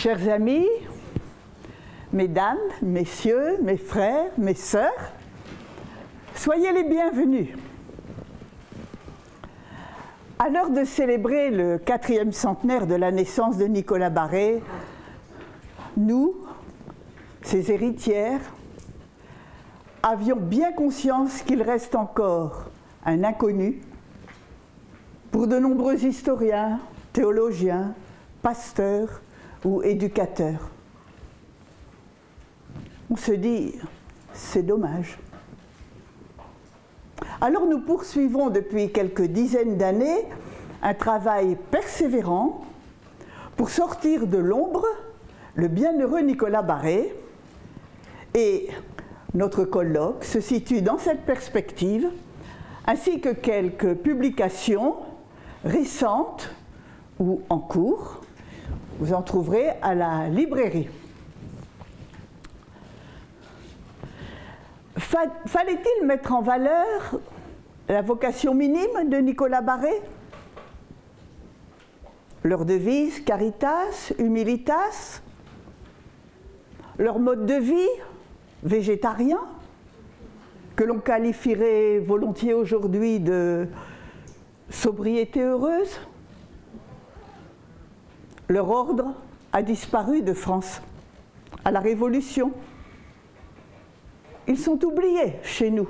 Chers amis, mesdames, messieurs, mes frères, mes sœurs, soyez les bienvenus. À l'heure de célébrer le quatrième centenaire de la naissance de Nicolas Barré, nous, ses héritières, avions bien conscience qu'il reste encore un inconnu pour de nombreux historiens, théologiens, pasteurs ou éducateurs. On se dit, c'est dommage. Alors nous poursuivons depuis quelques dizaines d'années un travail persévérant pour sortir de l'ombre le bienheureux Nicolas Barré et notre colloque se situe dans cette perspective ainsi que quelques publications récentes ou en cours. Vous en trouverez à la librairie. Fallait-il mettre en valeur la vocation minime de Nicolas Barré? Leur devise Caritas, Humilitas? Leur mode de vie Végétarien? Que l'on qualifierait volontiers aujourd'hui de sobriété heureuse? Leur ordre a disparu de France à la Révolution ils sont oubliés chez nous.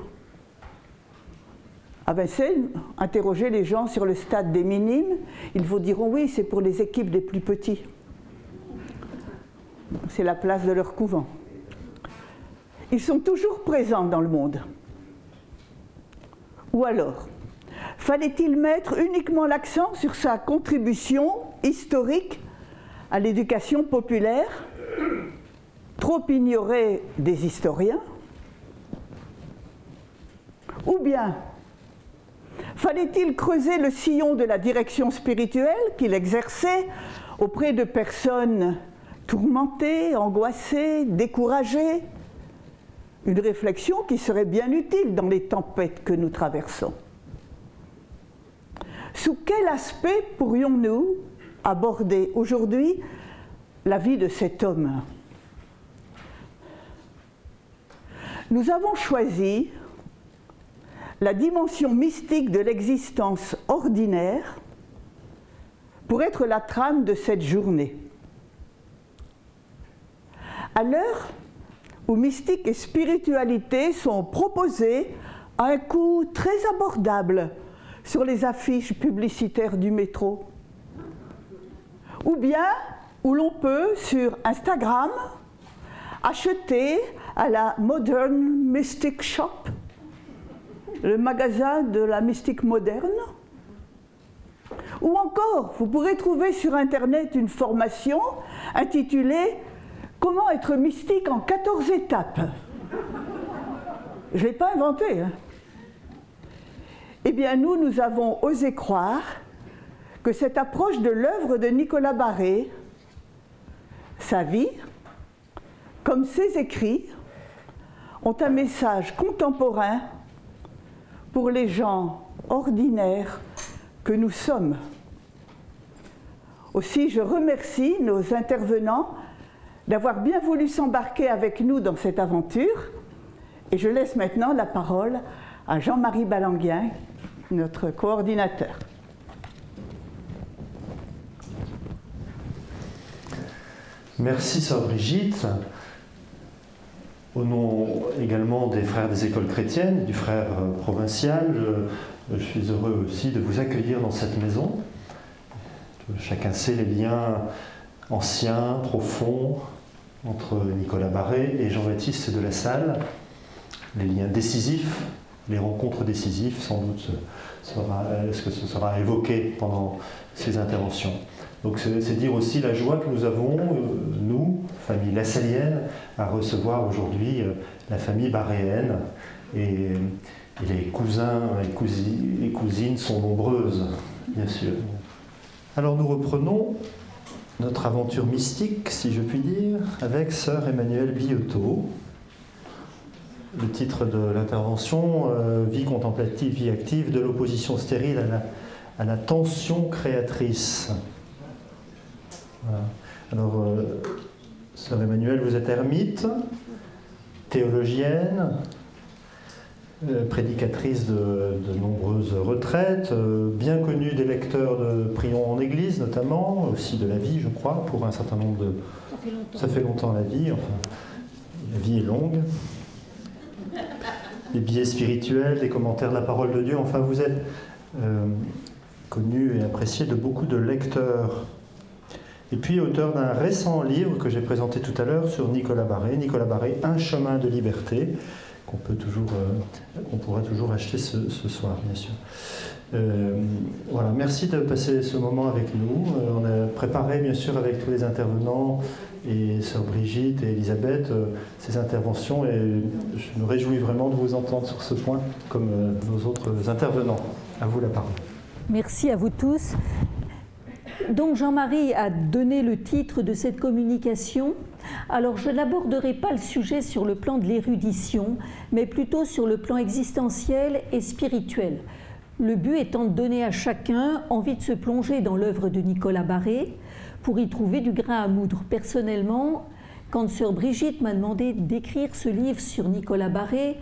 À Vincennes, interroger les gens sur le stade des minimes, ils vous diront oui, c'est pour les équipes des plus petits. C'est la place de leur couvent. Ils sont toujours présents dans le monde. Ou alors, fallait-il mettre uniquement l'accent sur sa contribution historique à l'éducation populaire, trop ignorée des historiens ou bien fallait-il creuser le sillon de la direction spirituelle qu'il exerçait auprès de personnes tourmentées, angoissées, découragées? Une réflexion qui serait bien utile dans les tempêtes que nous traversons. Sous quel aspect pourrions-nous aborder aujourd'hui la vie de cet homme Nous avons choisi la dimension mystique de l'existence ordinaire pour être la trame de cette journée. À l'heure où mystique et spiritualité sont proposées à un coût très abordable sur les affiches publicitaires du métro, ou bien où l'on peut sur Instagram acheter à la Modern Mystic Shop le magasin de la mystique moderne. Ou encore, vous pourrez trouver sur Internet une formation intitulée Comment être mystique en 14 étapes. Je ne l'ai pas inventé. Hein. Eh bien, nous, nous avons osé croire cette approche de l'œuvre de Nicolas Barré, sa vie, comme ses écrits, ont un message contemporain pour les gens ordinaires que nous sommes. Aussi, je remercie nos intervenants d'avoir bien voulu s'embarquer avec nous dans cette aventure et je laisse maintenant la parole à Jean-Marie Balanguien, notre coordinateur. Merci, Sœur Brigitte. Au nom également des frères des écoles chrétiennes, du frère euh, provincial, je, suis heureux aussi de vous accueillir dans cette maison. Chacun sait les liens anciens, profonds entre Nicolas Barré et Jean-Baptiste de la Salle, les liens décisifs, les rencontres décisives, sans doute est-ce que ce sera évoqué pendant ces interventions. Donc c'est dire aussi la joie que nous avons, euh, nous, famille lassalienne, à recevoir aujourd'hui euh, la famille baréenne. Et, les cousins et cousines sont nombreuses, bien sûr. Alors nous reprenons notre aventure mystique, si je puis dire, avec sœur Emmanuelle Biotto. Le titre de l'intervention, euh, Vie contemplative, vie active, de l'opposition stérile à la tension créatrice. Alors, euh, Sœur Emmanuel, vous êtes ermite, théologienne, euh, prédicatrice de, nombreuses retraites, euh, bien connue des lecteurs de Prions en Église notamment, aussi de la vie, je crois, pour un certain nombre de... Ça fait longtemps. Ça fait longtemps la vie, enfin, la vie est longue. Des billets spirituels, des commentaires de la parole de Dieu, enfin vous êtes euh, connu et apprécié de beaucoup de lecteurs. Et puis auteur d'un récent livre que j'ai présenté tout à l'heure sur Nicolas Barré, Nicolas Barré, Un chemin de liberté, qu'on peut toujours, euh, qu'on pourra toujours acheter ce, soir, bien sûr. Euh, voilà, merci de passer ce moment avec nous. Euh, on a préparé, bien sûr, avec tous les intervenants et sœur Brigitte et Elisabeth, ces interventions et je me réjouis vraiment de vous entendre sur ce point comme nos autres intervenants. À vous la parole. Merci à vous tous. Donc Jean-Marie a donné le titre de cette communication alors je n'aborderai pas le sujet sur le plan de l'érudition, mais plutôt sur le plan existentiel et spirituel. Le but étant de donner à chacun envie de se plonger dans l'œuvre de Nicolas Barré pour y trouver du grain à moudre. Personnellement, quand sœur Brigitte m'a demandé d'écrire ce livre sur Nicolas Barré,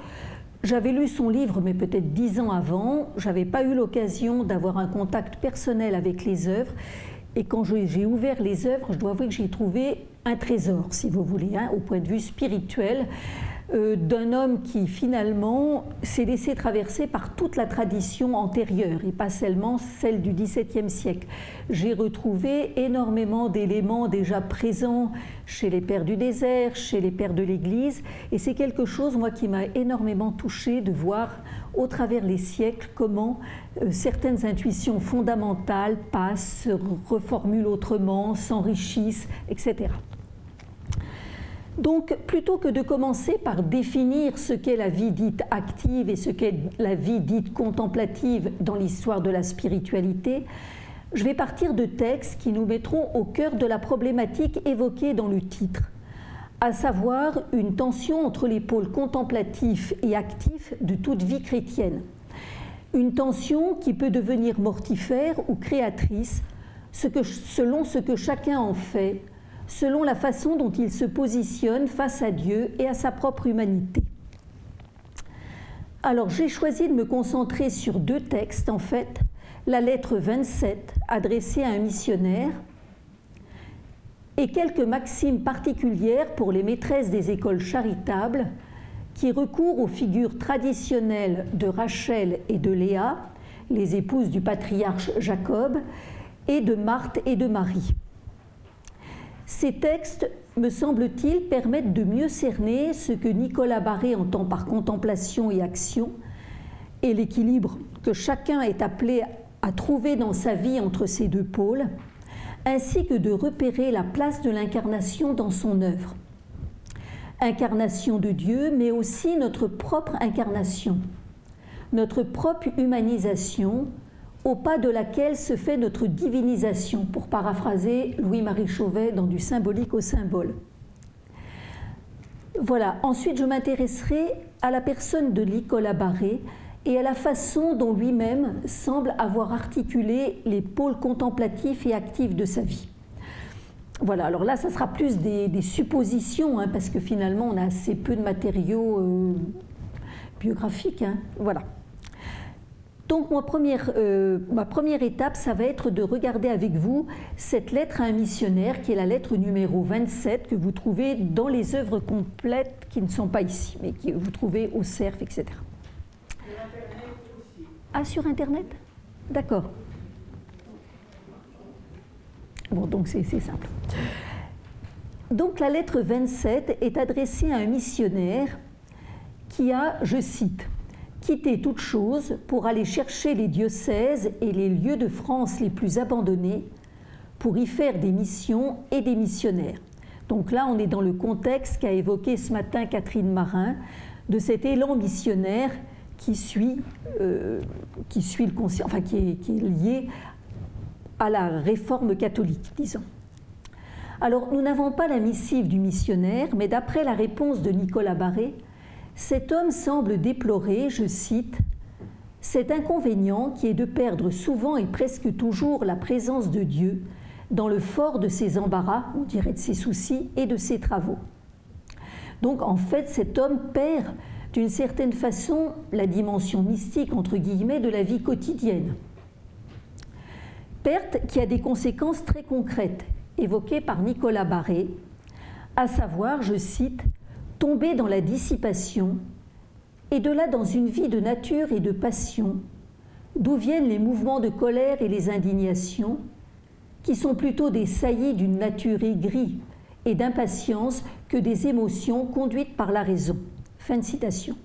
j'avais lu son livre, mais peut-être dix ans avant. J'avais pas eu l'occasion d'avoir un contact personnel avec les œuvres. Et quand j'ai ouvert les œuvres, je dois avouer que j'ai trouvé un trésor, si vous voulez, hein, au point de vue spirituel, euh, d'un homme qui finalement s'est laissé traverser par toute la tradition antérieure et pas seulement celle du XVIIe siècle. J'ai retrouvé énormément d'éléments déjà présents chez les pères du désert, chez les pères de l'Église, et c'est quelque chose, moi, qui m'a énormément touché de voir au travers les siècles comment euh, certaines intuitions fondamentales passent, se reformulent autrement, s'enrichissent, etc. Donc, plutôt que de commencer par définir ce qu'est la vie dite active et ce qu'est la vie dite contemplative dans l'histoire de la spiritualité, je vais partir de textes qui nous mettront au cœur de la problématique évoquée dans le titre, à savoir une tension entre les pôles contemplatifs et actifs de toute vie chrétienne. Une tension qui peut devenir mortifère ou créatrice selon ce que chacun en fait selon la façon dont il se positionne face à Dieu et à sa propre humanité. Alors j'ai choisi de me concentrer sur deux textes en fait, la lettre 27 adressée à un missionnaire et quelques maximes particulières pour les maîtresses des écoles charitables qui recourent aux figures traditionnelles de Rachel et de Léa, les épouses du patriarche Jacob, et de Marthe et de Marie. Ces textes, me semble-t-il, permettent de mieux cerner ce que Nicolas Barré entend par contemplation et action et l'équilibre que chacun est appelé à trouver dans sa vie entre ces deux pôles, ainsi que de repérer la place de l'incarnation dans son œuvre. Incarnation de Dieu, mais aussi notre propre incarnation, notre propre humanisation, au pas de laquelle se fait notre divinisation, pour paraphraser Louis-Marie Chauvet dans Du symbolique au symbole. Voilà, ensuite je m'intéresserai à la personne de Nicolas Barré et à la façon dont lui-même semble avoir articulé les pôles contemplatifs et actifs de sa vie. Voilà, alors là, ça sera plus des, suppositions, hein, parce que finalement, on a assez peu de matériaux euh, biographiques. Hein. voilà. Donc euh, ma première, étape, ça va être de regarder avec vous cette lettre à un missionnaire, qui est la lettre numéro 27, que vous trouvez dans les œuvres complètes qui ne sont pas ici, mais que vous trouvez au CERF, etc. Ah, sur Internet? D'accord. Bon, donc c'est simple. Donc la lettre 27 est adressée à un missionnaire qui a, je cite, quitter toute chose pour aller chercher les diocèses et les lieux de France les plus abandonnés pour y faire des missions et des missionnaires. Donc là, on est dans le contexte qu'a évoqué ce matin Catherine Marin de cet élan missionnaire qui suit, euh, qui suit le est lié à la réforme catholique, disons. Alors, nous n'avons pas la missive du missionnaire, mais d'après la réponse de Nicolas Barré, cet homme semble déplorer, je cite, cet inconvénient qui est de perdre souvent et presque toujours la présence de Dieu, dans le fort de ses embarras, on dirait de ses soucis et de ses travaux. Donc en fait, cet homme perd d'une certaine façon la dimension mystique, entre guillemets, de la vie quotidienne. Perte qui a des conséquences très concrètes, évoquées par Nicolas Barré, à savoir, je cite, tomber dans la dissipation, et de là dans une vie de nature et de passion, d'où viennent les mouvements de colère et les indignations, qui sont plutôt des saillies d'une nature aigrie et d'impatience que des émotions conduites par la raison. Fin de citation.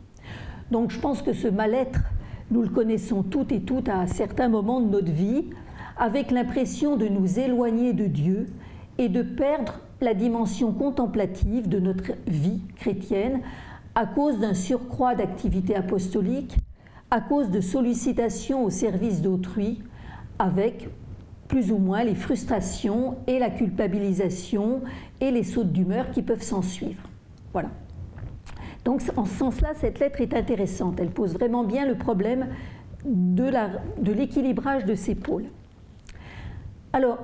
Donc je pense que ce mal-être, nous le connaissons toutes et toutes à certains moments de notre vie, avec l'impression de nous éloigner de Dieu et de perdre la dimension contemplative de notre vie chrétienne à cause d'un surcroît d'activité apostolique, à cause de sollicitations au service d'autrui, avec plus ou moins les frustrations et la culpabilisation et les sautes d'humeur qui peuvent s'en suivre. Voilà. Donc en ce sens-là, cette lettre est intéressante. Elle pose vraiment bien le problème de l'équilibrage de, de ces pôles. Alors,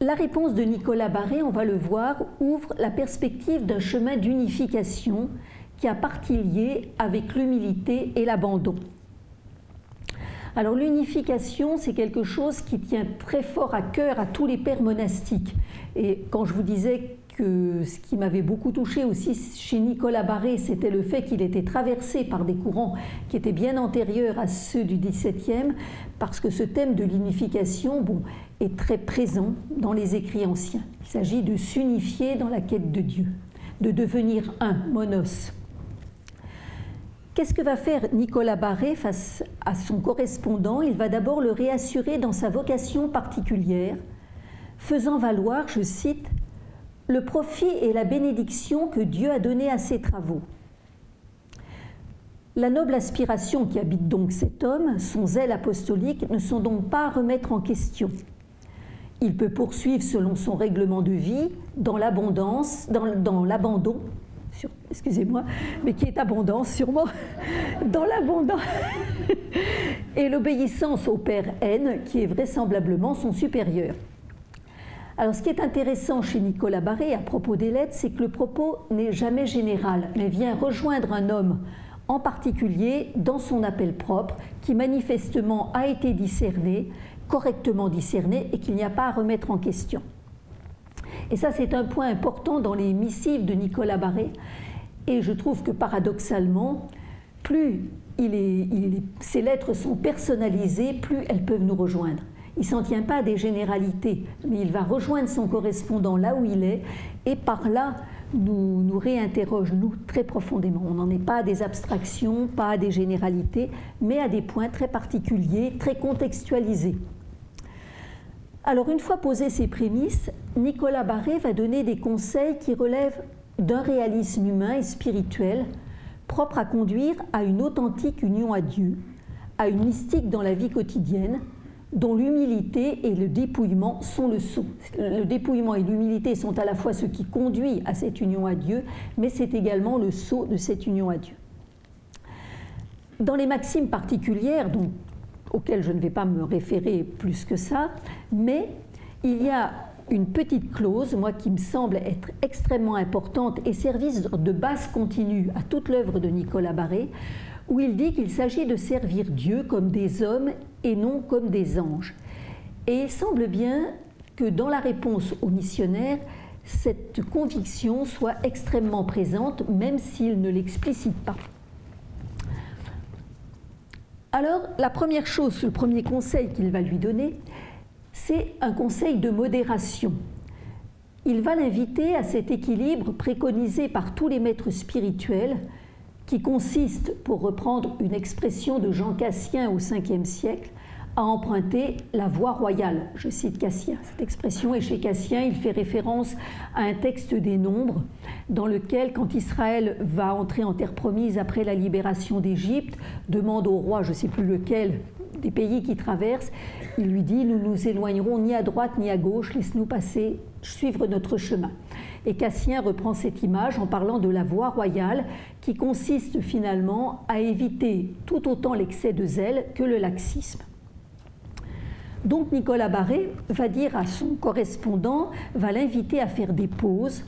la réponse de Nicolas Barré, on va le voir, ouvre la perspective d'un chemin d'unification qui a partie liée avec l'humilité et l'abandon. Alors l'unification, c'est quelque chose qui tient très fort à cœur à tous les pères monastiques. Et quand je vous disais que ce qui m'avait beaucoup touché aussi chez Nicolas Barré, c'était le fait qu'il était traversé par des courants qui étaient bien antérieurs à ceux du XVIIe, parce que ce thème de l'unification bon, est très présent dans les écrits anciens. Il s'agit de s'unifier dans la quête de Dieu, de devenir un, monos. Qu'est-ce que va faire Nicolas Barré face à son correspondant? Il va d'abord le réassurer dans sa vocation particulière, faisant valoir, je cite, le profit et la bénédiction que Dieu a donné à ses travaux. La noble aspiration qui habite donc cet homme, son zèle apostolique, ne sont donc pas à remettre en question. Il peut poursuivre selon son règlement de vie, dans l'abondance, dans, l'abandon excusez-moi, mais qui est abondance sûrement, dans l'abondance et l'obéissance au Père N, qui est vraisemblablement son supérieur. Alors ce qui est intéressant chez Nicolas Barré à propos des lettres, c'est que le propos n'est jamais général, mais vient rejoindre un homme en particulier dans son appel propre, qui manifestement a été discerné, correctement discerné, et qu'il n'y a pas à remettre en question. Et ça, c'est un point important dans les missives de Nicolas Barré. Et je trouve que paradoxalement, plus ces lettres sont personnalisées, plus elles peuvent nous rejoindre. Il s'en tient pas à des généralités, mais il va rejoindre son correspondant là où il est, et par là nous, nous réinterroge, nous, très profondément. On n'en est pas à des abstractions, pas à des généralités, mais à des points très particuliers, très contextualisés. Alors une fois posées ces prémices, Nicolas Barré va donner des conseils qui relèvent d'un réalisme humain et spirituel propre à conduire à une authentique union à Dieu, à une mystique dans la vie quotidienne, dont l'humilité et le dépouillement sont le sceau. Le dépouillement et l'humilité sont à la fois ce qui conduit à cette union à Dieu, mais c'est également le sceau de cette union à Dieu. Dans les maximes particulières, auquel je ne vais pas me référer plus que ça, mais il y a une petite clause, moi qui me semble être extrêmement importante et service de base continue à toute l'œuvre de Nicolas Barré, où il dit qu'il s'agit de servir Dieu comme des hommes et non comme des anges. Et il semble bien que dans la réponse aux missionnaires, cette conviction soit extrêmement présente, même s'il ne l'explicite pas. Alors, la première chose, le premier conseil qu'il va lui donner, c'est un conseil de modération. Il va l'inviter à cet équilibre préconisé par tous les maîtres spirituels, qui consiste, pour reprendre une expression de Jean Cassien au Ve siècle, à emprunter la voie royale. Je cite Cassien. Cette expression est chez Cassien. Il fait référence à un texte des Nombres, dans lequel, quand Israël va entrer en terre promise après la libération d'Égypte, demande au roi, je ne sais plus lequel, des pays qui traversent, il lui dit Nous nous éloignerons ni à droite ni à gauche, laisse-nous passer, suivre notre chemin. Et Cassien reprend cette image en parlant de la voie royale qui consiste finalement à éviter tout autant l'excès de zèle que le laxisme. Donc Nicolas Barré va dire à son correspondant, va l'inviter à faire des pauses,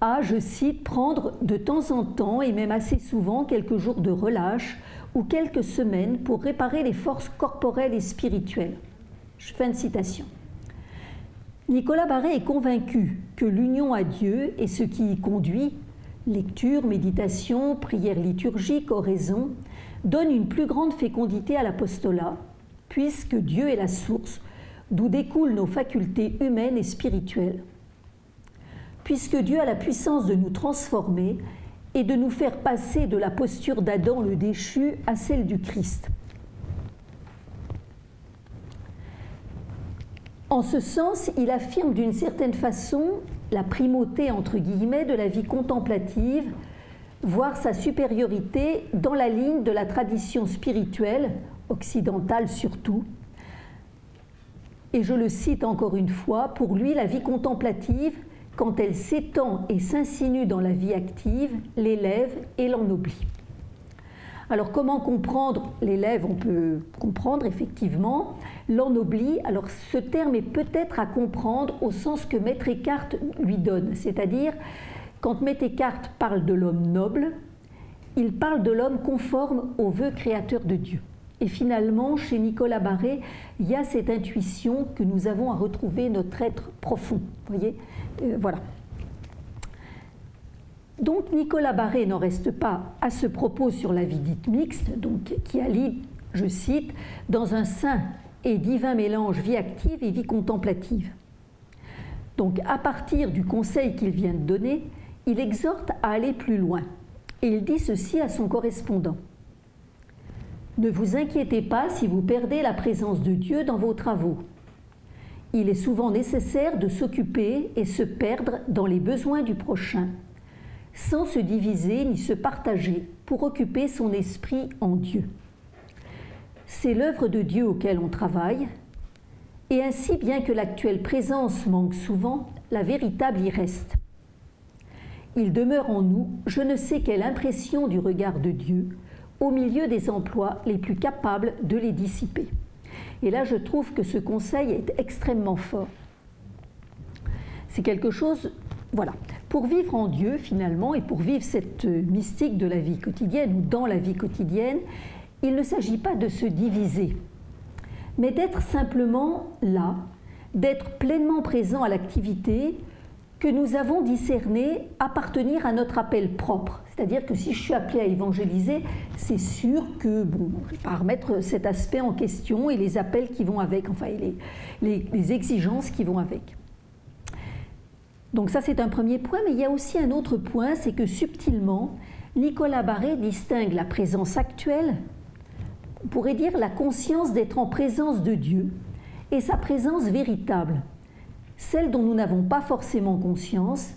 à, je cite, prendre de temps en temps et même assez souvent quelques jours de relâche ou quelques semaines pour réparer les forces corporelles et spirituelles. Fin de citation. Nicolas Barré est convaincu que l'union à Dieu est ce qui y conduit, lecture, méditation, prière liturgique, oraison, donne une plus grande fécondité à l'apostolat, puisque Dieu est la source d'où découlent nos facultés humaines et spirituelles. Puisque Dieu a la puissance de nous transformer et de nous faire passer de la posture d'Adam le déchu à celle du Christ. En ce sens, il affirme d'une certaine façon la primauté, entre guillemets, de la vie contemplative, voire sa supériorité dans la ligne de la tradition spirituelle, occidentale surtout. Et je le cite encore une fois, pour lui, la vie contemplative, quand elle s'étend et s'insinue dans la vie active, l'élève et l'ennoblit. Alors comment comprendre l'élève On peut comprendre effectivement l'ennoblit. Alors ce terme est peut-être à comprendre au sens que Maître Eckhart lui donne, c'est-à-dire quand Maître Eckhart parle de l'homme noble, il parle de l'homme conforme au vœu créateur de Dieu. Et finalement, chez Nicolas Barré, il y a cette intuition que nous avons à retrouver notre être profond. Voyez? Euh, Voilà. Donc Nicolas Barré n'en reste pas à ce propos sur la vie dite mixte, donc, qui allie, je cite, dans un saint et divin mélange vie active et vie contemplative. Donc à partir du conseil qu'il vient de donner, il exhorte à aller plus loin. Et il dit ceci à son correspondant. Ne vous inquiétez pas si vous perdez la présence de Dieu dans vos travaux. Il est souvent nécessaire de s'occuper et se perdre dans les besoins du prochain sans se diviser ni se partager pour occuper son esprit en Dieu. C'est l'œuvre de Dieu auquel on travaille, et ainsi, bien que l'actuelle présence manque souvent, la véritable y reste. Il demeure en nous je ne sais quelle impression du regard de Dieu au milieu des emplois les plus capables de les dissiper. Et là, je trouve que ce conseil est extrêmement fort. C'est quelque chose, voilà, pour vivre en Dieu finalement et pour vivre cette mystique de la vie quotidienne ou dans la vie quotidienne, il ne s'agit pas de se diviser, mais d'être simplement là, d'être pleinement présent à l'activité que nous avons discerné appartenir à notre appel propre. C'est-à-dire que si je suis appelé à évangéliser, c'est sûr que, bon, je ne vais pas remettre cet aspect en question et les appels qui vont avec, enfin, les exigences qui vont avec. Donc ça c'est un premier point, mais il y a aussi un autre point, c'est que subtilement, Nicolas Barré distingue la présence actuelle, on pourrait dire la conscience d'être en présence de Dieu, et sa présence véritable, celle dont nous n'avons pas forcément conscience,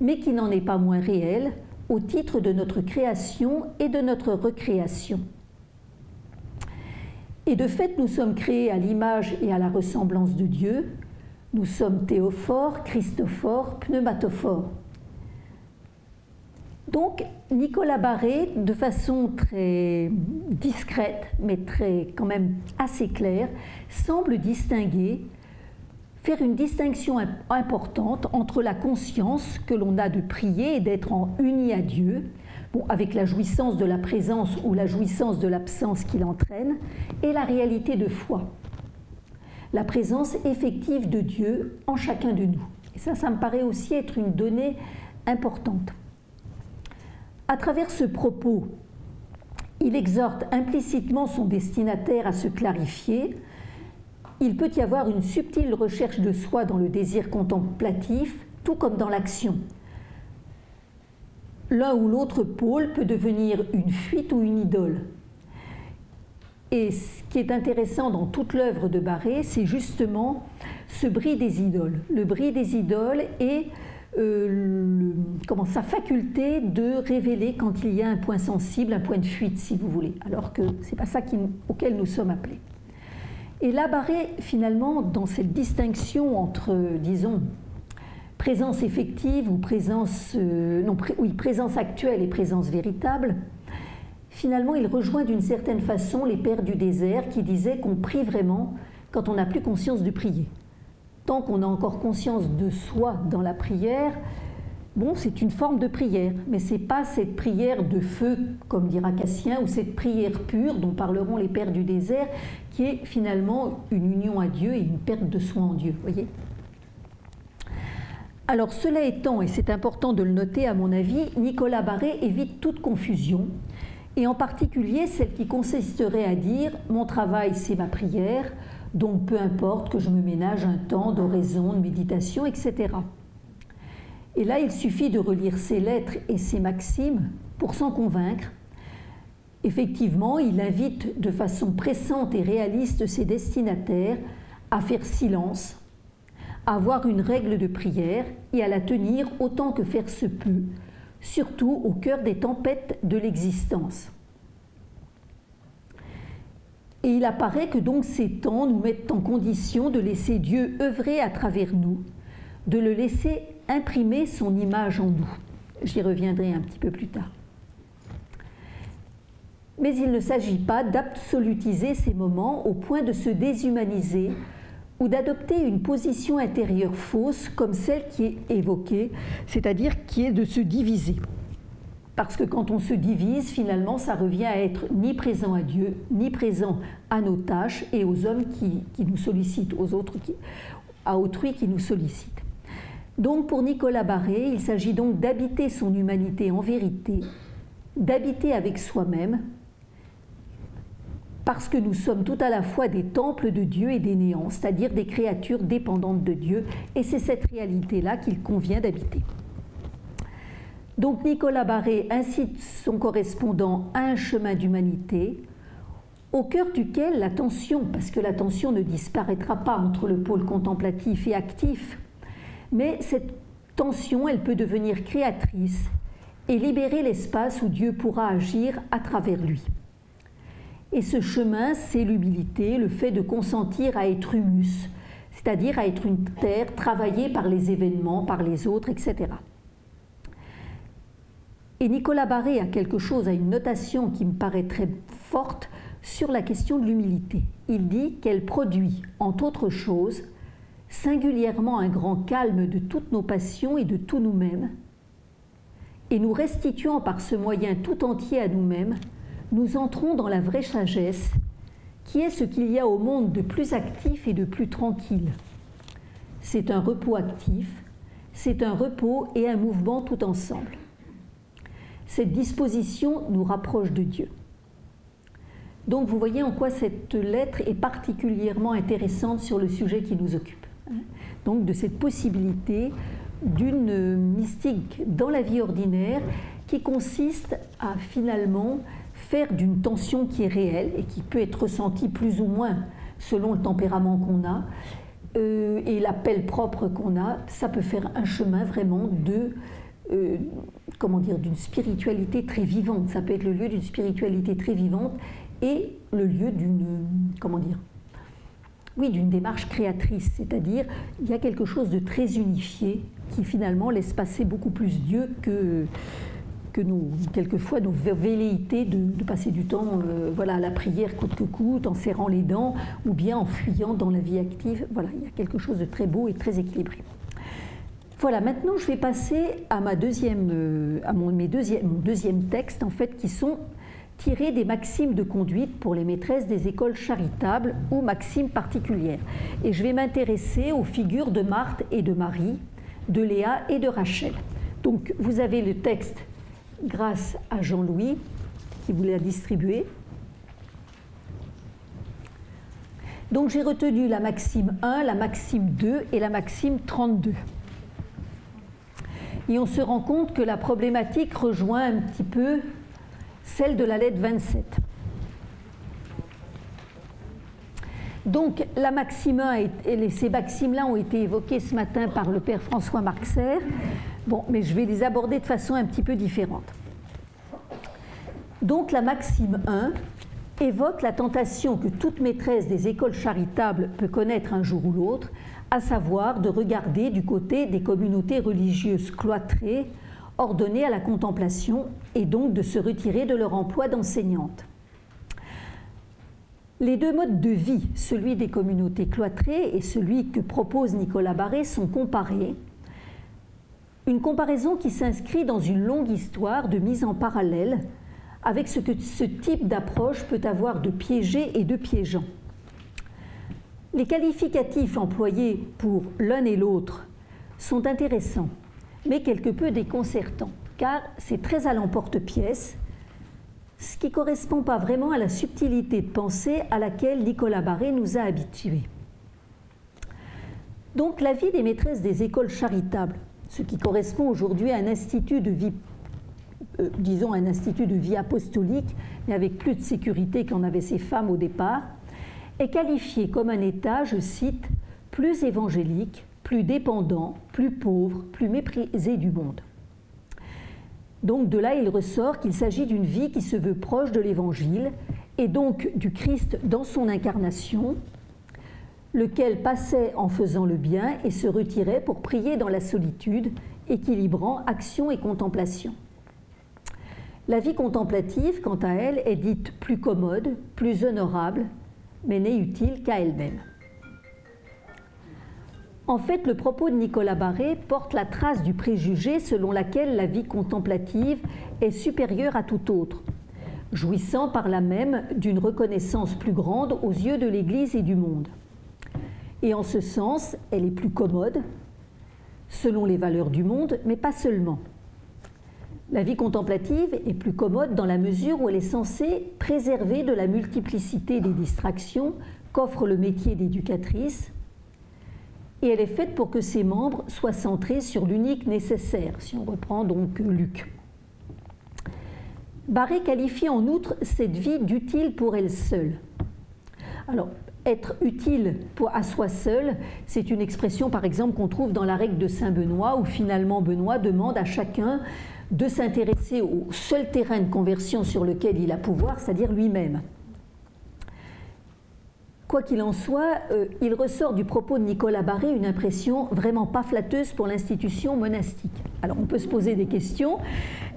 mais qui n'en est pas moins réelle au titre de notre création et de notre recréation. Et de fait, nous sommes créés à l'image et à la ressemblance de Dieu, nous sommes théophores, christophores, pneumatophores. Donc, Nicolas Barré, de façon très discrète, mais très quand même assez claire, semble distinguer, faire une distinction importante entre la conscience que l'on a de prier et d'être en uni à Dieu, bon, avec la jouissance de la présence ou la jouissance de l'absence qu'il entraîne, et la réalité de foi la présence effective de Dieu en chacun de nous. Ça, ça me paraît aussi être une donnée importante. À travers ce propos, il exhorte implicitement son destinataire à se clarifier. Il peut y avoir une subtile recherche de soi dans le désir contemplatif, tout comme dans l'action. L'un ou l'autre pôle peut devenir une fuite ou une idole. Et ce qui est intéressant dans toute l'œuvre de Barré, c'est justement ce bris des idoles. Le bris des idoles et euh, sa faculté de révéler quand il y a un point sensible, un point de fuite, si vous voulez, alors que ce n'est pas ça auquel nous sommes appelés. Et là, Barré, finalement, dans cette distinction entre, disons, présence effective ou présence, euh, non, oui, présence actuelle et présence véritable, Finalement, il rejoint d'une certaine façon les pères du désert qui disaient qu'on prie vraiment quand on n'a plus conscience de prier. Tant qu'on a encore conscience de soi dans la prière, bon, c'est une forme de prière, mais ce n'est pas cette prière de feu, comme dira Cassien, ou cette prière pure dont parleront les pères du désert, qui est finalement une union à Dieu et une perte de soi en Dieu. Voyez alors cela étant, et c'est important de le noter à mon avis, Nicolas Barré évite toute confusion, et en particulier celle qui consisterait à dire mon travail c'est ma prière, donc peu importe que je me ménage un temps d'oraison, de méditation, etc. Et là, il suffit de relire ses lettres et ses maximes pour s'en convaincre. Effectivement, il invite de façon pressante et réaliste ses destinataires à faire silence, à avoir une règle de prière et à la tenir autant que faire se peut, surtout au cœur des tempêtes de l'existence. Et il apparaît que donc ces temps nous mettent en condition de laisser Dieu œuvrer à travers nous, de le laisser imprimer son image en nous. J'y reviendrai un petit peu plus tard. Mais il ne s'agit pas d'absolutiser ces moments au point de se déshumaniser ou d'adopter une position intérieure fausse comme celle qui est évoquée, c'est-à-dire qui est de se diviser. Parce que quand on se divise, finalement, ça revient à être ni présent à Dieu, ni présent à nos tâches et aux hommes qui, nous sollicitent, aux autres, qui, à autrui qui nous sollicitent. Donc pour Nicolas Barré, il s'agit donc d'habiter son humanité en vérité, d'habiter avec soi-même, parce que nous sommes tout à la fois des temples de Dieu et des néants, c'est-à-dire des créatures dépendantes de Dieu, et c'est cette réalité-là qu'il convient d'habiter. Donc Nicolas Barré incite son correspondant à un chemin d'humanité, au cœur duquel la tension, parce que la tension ne disparaîtra pas entre le pôle contemplatif et actif, mais cette tension, elle peut devenir créatrice et libérer l'espace où Dieu pourra agir à travers lui. Et ce chemin, c'est l'humilité, le fait de consentir à être humus, c'est-à-dire à être une terre travaillée par les événements, par les autres, etc. Et Nicolas Barré a quelque chose, a une notation qui me paraît très forte sur la question de l'humilité. Il dit qu'elle produit, entre autres choses, singulièrement un grand calme de toutes nos passions et de tous nous-mêmes, et nous restituant par ce moyen tout entier à nous-mêmes nous entrons dans la vraie sagesse, qui est ce qu'il y a au monde de plus actif et de plus tranquille. C'est un repos actif, c'est un repos et un mouvement tout ensemble. Cette disposition nous rapproche de Dieu. Donc vous voyez en quoi cette lettre est particulièrement intéressante sur le sujet qui nous occupe. Donc de cette possibilité d'une mystique dans la vie ordinaire qui consiste à finalement faire d'une tension qui est réelle et qui peut être ressentie plus ou moins selon le tempérament qu'on a euh, et l'appel propre qu'on a, ça peut faire un chemin vraiment de euh, comment dire d'une spiritualité très vivante. Ça peut être le lieu d'une spiritualité très vivante et le lieu d'une comment dire oui, d'une démarche créatrice, c'est-à-dire il y a quelque chose de très unifié qui finalement laisse passer beaucoup plus Dieu que, que nous, quelquefois, nos velléités de, passer du temps euh, voilà, à la prière coûte que coûte, en serrant les dents, ou bien en fuyant dans la vie active. Voilà, il y a quelque chose de très beau et très équilibré. Voilà, maintenant je vais passer à, ma deuxième, euh, à mon, mes deuxième, mon deuxième texte, en fait, qui sont tirés des maximes de conduite pour les maîtresses des écoles charitables ou maximes particulières. Et je vais m'intéresser aux figures de Marthe et de Marie, de Léa et de Rachel. Donc vous avez le texte grâce à Jean-Louis qui vous l'a distribué. Donc j'ai retenu la maxime 1, la maxime 2 et la maxime 32. Et on se rend compte que la problématique rejoint un petit peu celle de la lettre 27. Donc la maxime 1 et ces maximes-là ont été évoquées ce matin par le père François Marxer. Bon, mais je vais les aborder de façon un petit peu différente. Donc la maxime 1 évoque la tentation que toute maîtresse des écoles charitables peut connaître un jour ou l'autre, à savoir de regarder du côté des communautés religieuses cloîtrées, ordonnées à la contemplation, et donc de se retirer de leur emploi d'enseignante. Les deux modes de vie, celui des communautés cloîtrées et celui que propose Nicolas Barré, sont comparés. Une comparaison qui s'inscrit dans une longue histoire de mise en parallèle avec ce que ce type d'approche peut avoir de piégé et de piégeant. Les qualificatifs employés pour l'un et l'autre sont intéressants, mais quelque peu déconcertants, car c'est très à l'emporte-pièce ce qui ne correspond pas vraiment à la subtilité de pensée à laquelle Nicolas Barré nous a habitués. Donc la vie des maîtresses des écoles charitables, ce qui correspond aujourd'hui à un institut de vie, euh, disons un institut de vie apostolique, mais avec plus de sécurité qu'en avaient ces femmes au départ, est qualifié comme un État, je cite, plus évangélique, plus dépendant, plus pauvre, plus méprisé du monde. Donc de là, il ressort qu'il s'agit d'une vie qui se veut proche de l'Évangile et donc du Christ dans son incarnation, lequel passait en faisant le bien et se retirait pour prier dans la solitude, équilibrant action et contemplation. La vie contemplative, quant à elle, est dite plus commode, plus honorable, mais n'est utile qu'à elle-même. En fait, le propos de Nicolas Barré porte la trace du préjugé selon laquelle la vie contemplative est supérieure à tout autre, jouissant par là même d'une reconnaissance plus grande aux yeux de l'Église et du monde. Et en ce sens, elle est plus commode, selon les valeurs du monde, mais pas seulement. La vie contemplative est plus commode dans la mesure où elle est censée préserver de la multiplicité des distractions qu'offre le métier d'éducatrice et elle est faite pour que ses membres soient centrés sur l'unique nécessaire, si on reprend donc Luc. Barré qualifie en outre cette vie d'utile pour elle seule. Alors, être utile à soi seul, c'est une expression par exemple qu'on trouve dans la règle de Saint Benoît, où finalement Benoît demande à chacun de s'intéresser au seul terrain de conversion sur lequel il a pouvoir, c'est-à-dire lui-même. Quoi qu'il en soit, euh, il ressort du propos de Nicolas Barré une impression vraiment pas flatteuse pour l'institution monastique. Alors on peut se poser des questions.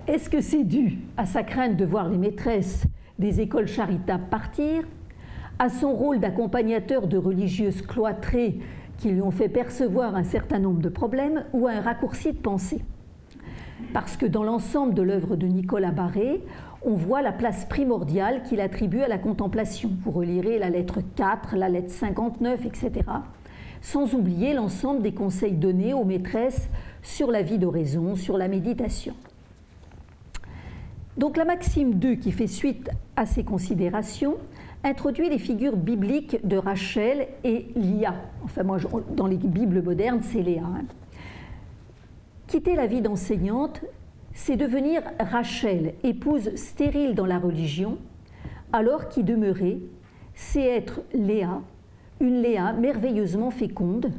Est-ce que c'est dû à sa crainte de voir les maîtresses des écoles charitables partir, à son rôle d'accompagnateur de religieuses cloîtrées qui lui ont fait percevoir un certain nombre de problèmes, ou à un raccourci de pensée Parce que dans l'ensemble de l'œuvre de Nicolas Barré, on voit la place primordiale qu'il attribue à la contemplation. Vous relirez la lettre 4, la lettre 59, etc. Sans oublier l'ensemble des conseils donnés aux maîtresses sur la vie d'oraison, sur la méditation. Donc la maxime 2 qui fait suite à ces considérations introduit les figures bibliques de Rachel et Lia. Enfin moi dans les Bibles modernes c'est Léa. Hein. Quitter la vie d'enseignante c'est devenir Rachel, épouse stérile dans la religion, alors qu'y demeurer, c'est être Léa, une Léa merveilleusement féconde,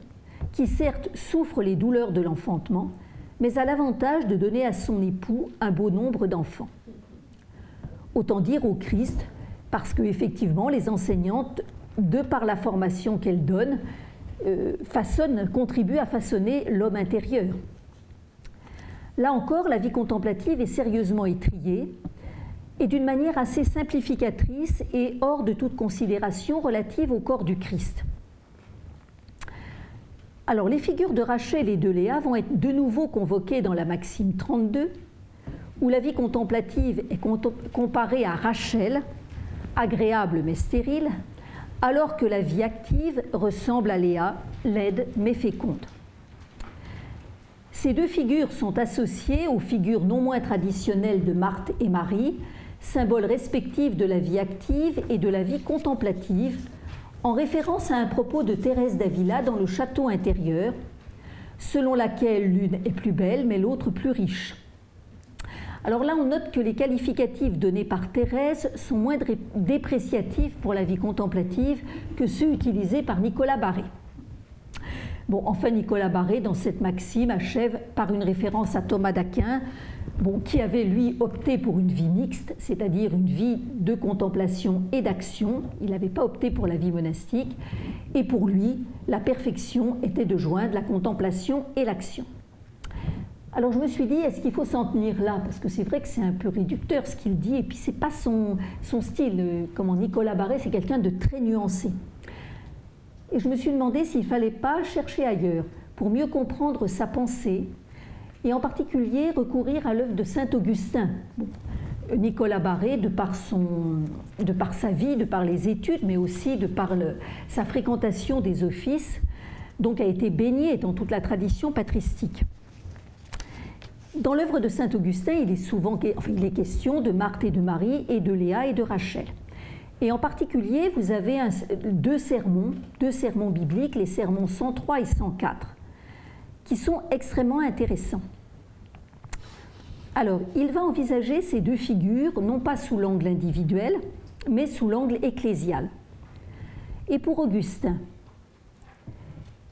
qui certes souffre les douleurs de l'enfantement, mais a l'avantage de donner à son époux un beau nombre d'enfants. Autant dire au Christ, parce que effectivement les enseignantes, de par la formation qu'elles donnent, euh, façonnent, contribuent à façonner l'homme intérieur. Là encore, la vie contemplative est sérieusement étriée et d'une manière assez simplificatrice et hors de toute considération relative au corps du Christ. Alors, les figures de Rachel et de Léa vont être de nouveau convoquées dans la Maxime 32, où la vie contemplative est comparée à Rachel, agréable mais stérile, alors que la vie active ressemble à Léa, laide mais féconde. Ces deux figures sont associées aux figures non moins traditionnelles de Marthe et Marie, symboles respectifs de la vie active et de la vie contemplative, en référence à un propos de Thérèse d'Avila dans le château intérieur, selon laquelle l'une est plus belle mais l'autre plus riche. Alors là, on note que les qualificatifs donnés par Thérèse sont moins dépréciatifs pour la vie contemplative que ceux utilisés par Nicolas Barré. Bon, enfin, Nicolas Barré, dans cette maxime, achève par une référence à Thomas d'Aquin, qui avait, lui, opté pour une vie mixte, c'est-à-dire une vie de contemplation et d'action. Il n'avait pas opté pour la vie monastique. Et pour lui, la perfection était de joindre la contemplation et l'action. Alors je me suis dit, est-ce qu'il faut s'en tenir là? Parce que c'est vrai que c'est un peu réducteur ce qu'il dit, et puis c'est pas son, style. Euh, comment Nicolas Barré, c'est quelqu'un de très nuancé. Et je me suis demandé s'il fallait pas chercher ailleurs pour mieux comprendre sa pensée, et en particulier recourir à l'œuvre de saint Augustin. Nicolas Barré, de par, son, de par sa vie, de par les études, mais aussi de par sa fréquentation des offices, donc a été baigné dans toute la tradition patristique. Dans l'œuvre de saint Augustin, il est souvent est question de Marthe et de Marie et de Léa et de Rachel. Et en particulier, vous avez deux sermons, deux sermons bibliques, les sermons 103 et 104, qui sont extrêmement intéressants. Alors, il va envisager ces deux figures non pas sous l'angle individuel, mais sous l'angle ecclésial. Et pour Augustin,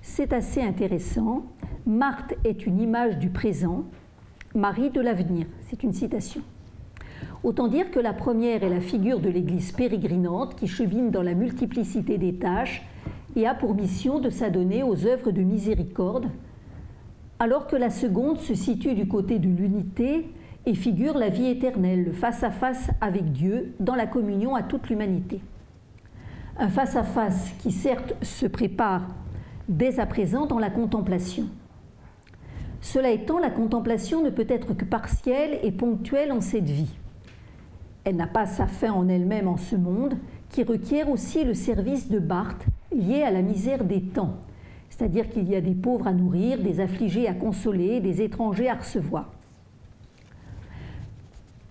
c'est assez intéressant. Marthe est une image du présent, Marie de l'avenir. C'est une citation. Autant dire que la première est la figure de l'Église pérégrinante qui chemine dans la multiplicité des tâches et a pour mission de s'adonner aux œuvres de miséricorde, alors que la seconde se situe du côté de l'unité et figure la vie éternelle, le face-à-face avec Dieu dans la communion à toute l'humanité. Un face-à-face -face qui certes se prépare dès à présent dans la contemplation cela étant, la contemplation ne peut être que partielle et ponctuelle en cette vie. Elle n'a pas sa fin en elle-même en ce monde, qui requiert aussi le service de Barthes lié à la misère des temps, c'est-à-dire qu'il y a des pauvres à nourrir, des affligés à consoler, des étrangers à recevoir.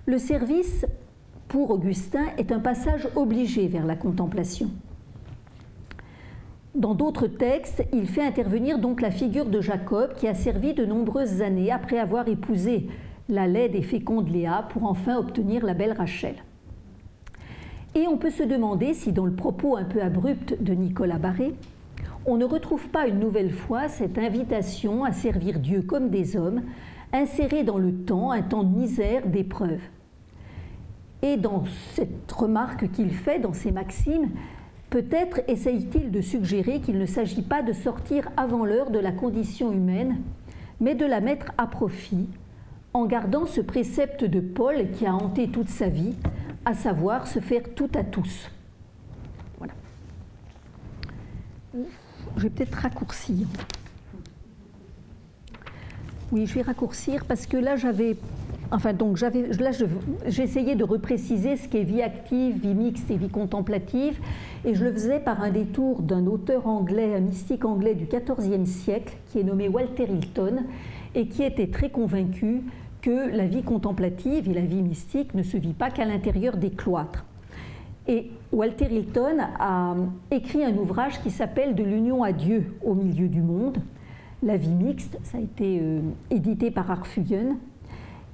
Le service, pour Augustin, est un passage obligé vers la contemplation. Dans d'autres textes, il fait intervenir donc la figure de Jacob qui a servi de nombreuses années après avoir épousé la laide et féconde Léa pour enfin obtenir la belle Rachel. Et on peut se demander si dans le propos un peu abrupt de Nicolas Barré, on ne retrouve pas une nouvelle fois cette invitation à servir Dieu comme des hommes, insérée dans le temps, un temps de misère, d'épreuve. Et dans cette remarque qu'il fait dans ses maximes, Peut-être essaye-t-il de suggérer qu'il ne s'agit pas de sortir avant l'heure de la condition humaine, mais de la mettre à profit, en gardant ce précepte de Paul qui a hanté toute sa vie, à savoir se faire tout à tous. Voilà. Je vais peut-être raccourcir. Oui, je vais raccourcir parce que là, j'avais Enfin, donc, là, j'essayais de repréciser ce qu'est vie active, vie mixte et vie contemplative, et je le faisais par un détour d'un auteur anglais, un mystique anglais du XIVe siècle, qui est nommé Walter Hilton, et qui était très convaincu que la vie contemplative et la vie mystique ne se vit pas qu'à l'intérieur des cloîtres. Et Walter Hilton a écrit un ouvrage qui s'appelle De l'union à Dieu au milieu du monde, la vie mixte, ça a été euh, édité par Arfugen,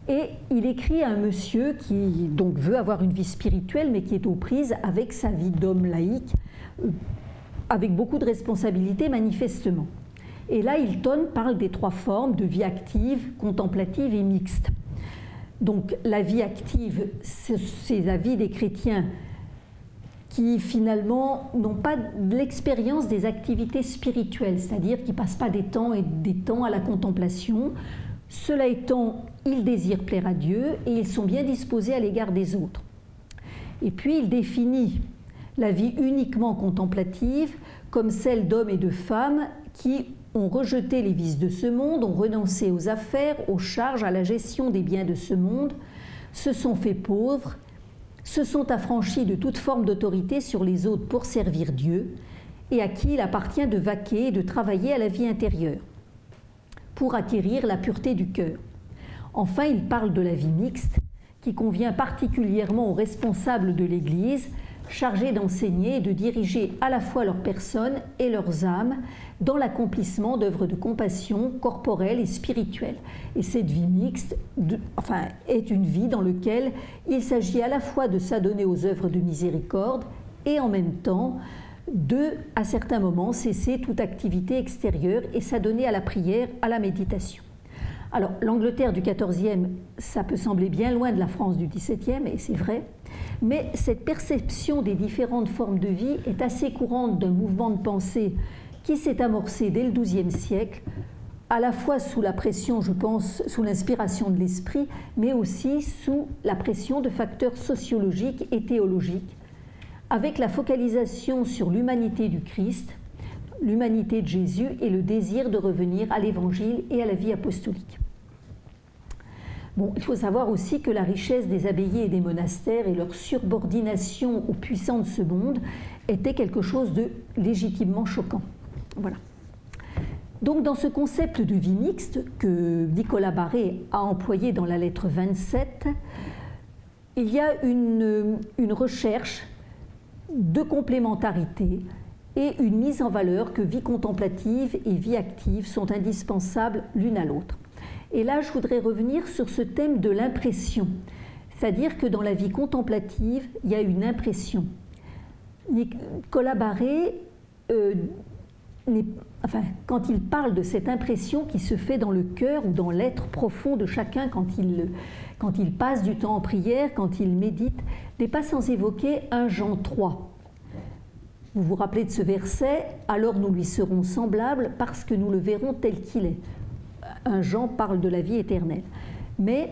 et il écrit à un monsieur qui donc veut avoir une vie spirituelle, mais qui est aux prises avec sa vie d'homme laïque, euh, avec beaucoup de responsabilités manifestement. Et là, Hilton parle des trois formes de vie active, contemplative et mixte. Donc la vie active, c'est la vie des chrétiens qui finalement n'ont pas l'expérience des activités spirituelles, c'est-à-dire qui passent pas des temps et des temps à la contemplation, cela étant, ils désirent plaire à Dieu et ils sont bien disposés à l'égard des autres. Et puis il définit la vie uniquement contemplative comme celle d'hommes et de femmes qui ont rejeté les vices de ce monde, ont renoncé aux affaires, aux charges, à la gestion des biens de ce monde, se sont fait pauvres, se sont affranchis de toute forme d'autorité sur les autres pour servir Dieu, et à qui il appartient de vaquer et de travailler à la vie intérieure pour acquérir la pureté du cœur. Enfin, il parle de la vie mixte, qui convient particulièrement aux responsables de l'Église, chargés d'enseigner et de diriger à la fois leurs personnes et leurs âmes dans l'accomplissement d'œuvres de compassion corporelle et spirituelle. Et cette vie mixte enfin, est une vie dans laquelle il s'agit à la fois de s'adonner aux œuvres de miséricorde et en même temps de, à certains moments, cesser toute activité extérieure et s'adonner à la prière, à la méditation. Alors, l'Angleterre du XIVe, ça peut sembler bien loin de la France du XVIIe, et c'est vrai, mais cette perception des différentes formes de vie est assez courante d'un mouvement de pensée qui s'est amorcé dès le XIIe siècle, à la fois sous la pression, je pense, sous l'inspiration de l'esprit, mais aussi sous la pression de facteurs sociologiques et théologiques, avec la focalisation sur l'humanité du Christ, l'humanité de Jésus et le désir de revenir à l'Évangile et à la vie apostolique. Bon, il faut savoir aussi que la richesse des abbayes et des monastères et leur subordination aux puissants de ce monde était quelque chose de légitimement choquant. Voilà. Donc dans ce concept de vie mixte que Nicolas Barré a employé dans la lettre 27, il y a une, une recherche de complémentarité et une mise en valeur que vie contemplative et vie active sont indispensables l'une à l'autre. Et là, je voudrais revenir sur ce thème de l'impression, c'est-à-dire que dans la vie contemplative, il y a une impression. Nicolas Barré euh, quand il parle de cette impression qui se fait dans le cœur ou dans l'être profond de chacun quand il, quand il passe du temps en prière, quand il médite, n'est pas sans évoquer un Jean 3. Vous vous rappelez de ce verset Alors nous lui serons semblables parce que nous le verrons tel qu'il est. Un Jean parle de la vie éternelle. Mais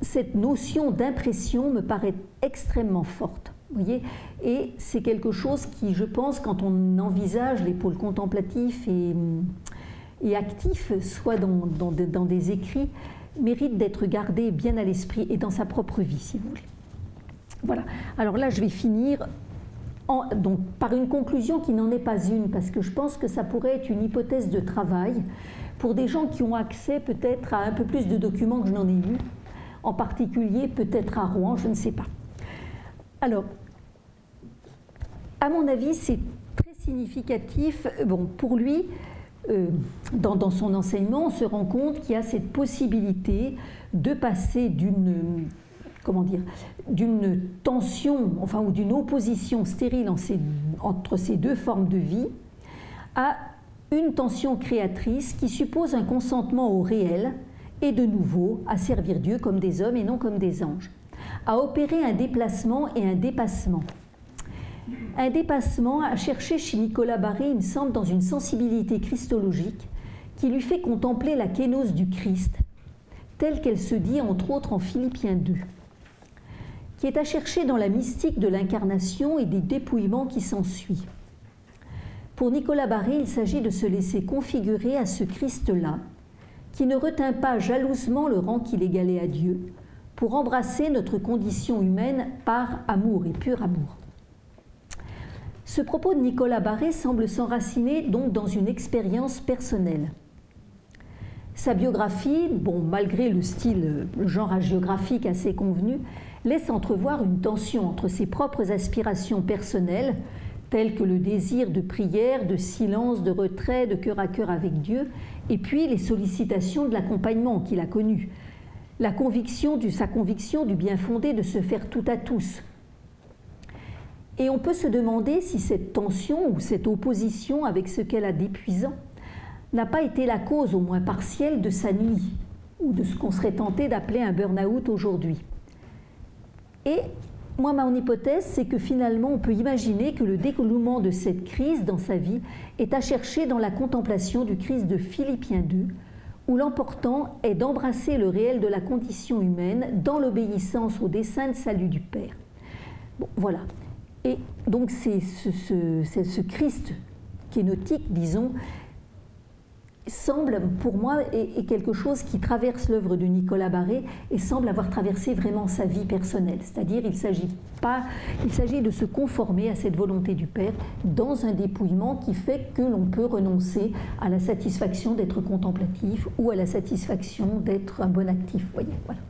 cette notion d'impression me paraît extrêmement forte et c'est quelque chose qui, je pense, quand on envisage les pôles contemplatifs et, actifs, soit dans, des écrits, mérite d'être gardé bien à l'esprit et dans sa propre vie, si vous voulez. Voilà. Alors là, je vais finir donc, par une conclusion qui n'en est pas une, parce que je pense que ça pourrait être une hypothèse de travail pour des gens qui ont accès peut-être à un peu plus de documents que je n'en ai eu, en particulier peut-être à Rouen, je ne sais pas. Alors, à mon avis, c'est très significatif. Bon, pour lui, euh, dans, son enseignement, on se rend compte qu'il y a cette possibilité de passer d'une tension, enfin, ou d'une opposition stérile entre ces deux formes de vie, à une tension créatrice qui suppose un consentement au réel et de nouveau à servir Dieu comme des hommes et non comme des anges à opérer un déplacement et un dépassement. Un dépassement à chercher chez Nicolas Barré, il me semble, dans une sensibilité christologique qui lui fait contempler la kénose du Christ, telle qu'elle se dit entre autres en Philippiens 2, qui est à chercher dans la mystique de l'incarnation et des dépouillements qui s'ensuit. Pour Nicolas Barré, il s'agit de se laisser configurer à ce Christ-là, qui ne retint pas jalousement le rang qu'il égalait à Dieu, pour embrasser notre condition humaine par amour et pur amour. Ce propos de Nicolas Barré semble s'enraciner donc dans une expérience personnelle. Sa biographie, bon, malgré le style, le genre hagiographique assez convenu, laisse entrevoir une tension entre ses propres aspirations personnelles, telles que le désir de prière, de silence, de retrait, de cœur à cœur avec Dieu, et puis les sollicitations de l'accompagnement qu'il a connu, la conviction du, sa conviction du bien fondé de se faire tout à tous. Et on peut se demander si cette tension ou cette opposition avec ce qu'elle a d'épuisant n'a pas été la cause au moins partielle de sa nuit ou de ce qu'on serait tenté d'appeler un burn-out aujourd'hui. Et moi, mon hypothèse, c'est que finalement, on peut imaginer que le découlement de cette crise dans sa vie est à chercher dans la contemplation du Christ de Philippiens 2, où l'important est d'embrasser le réel de la condition humaine dans l'obéissance au dessein de salut du Père. Voilà. Et donc c'est ce, ce, ce, Christ kénotique, disons, semble pour moi est, quelque chose qui traverse l'œuvre de Nicolas Barré et semble avoir traversé vraiment sa vie personnelle. C'est-à-dire il s'agit pas, il s'agit de se conformer à cette volonté du Père dans un dépouillement qui fait que l'on peut renoncer à la satisfaction d'être contemplatif ou à la satisfaction d'être un bon actif. Voyez, voilà.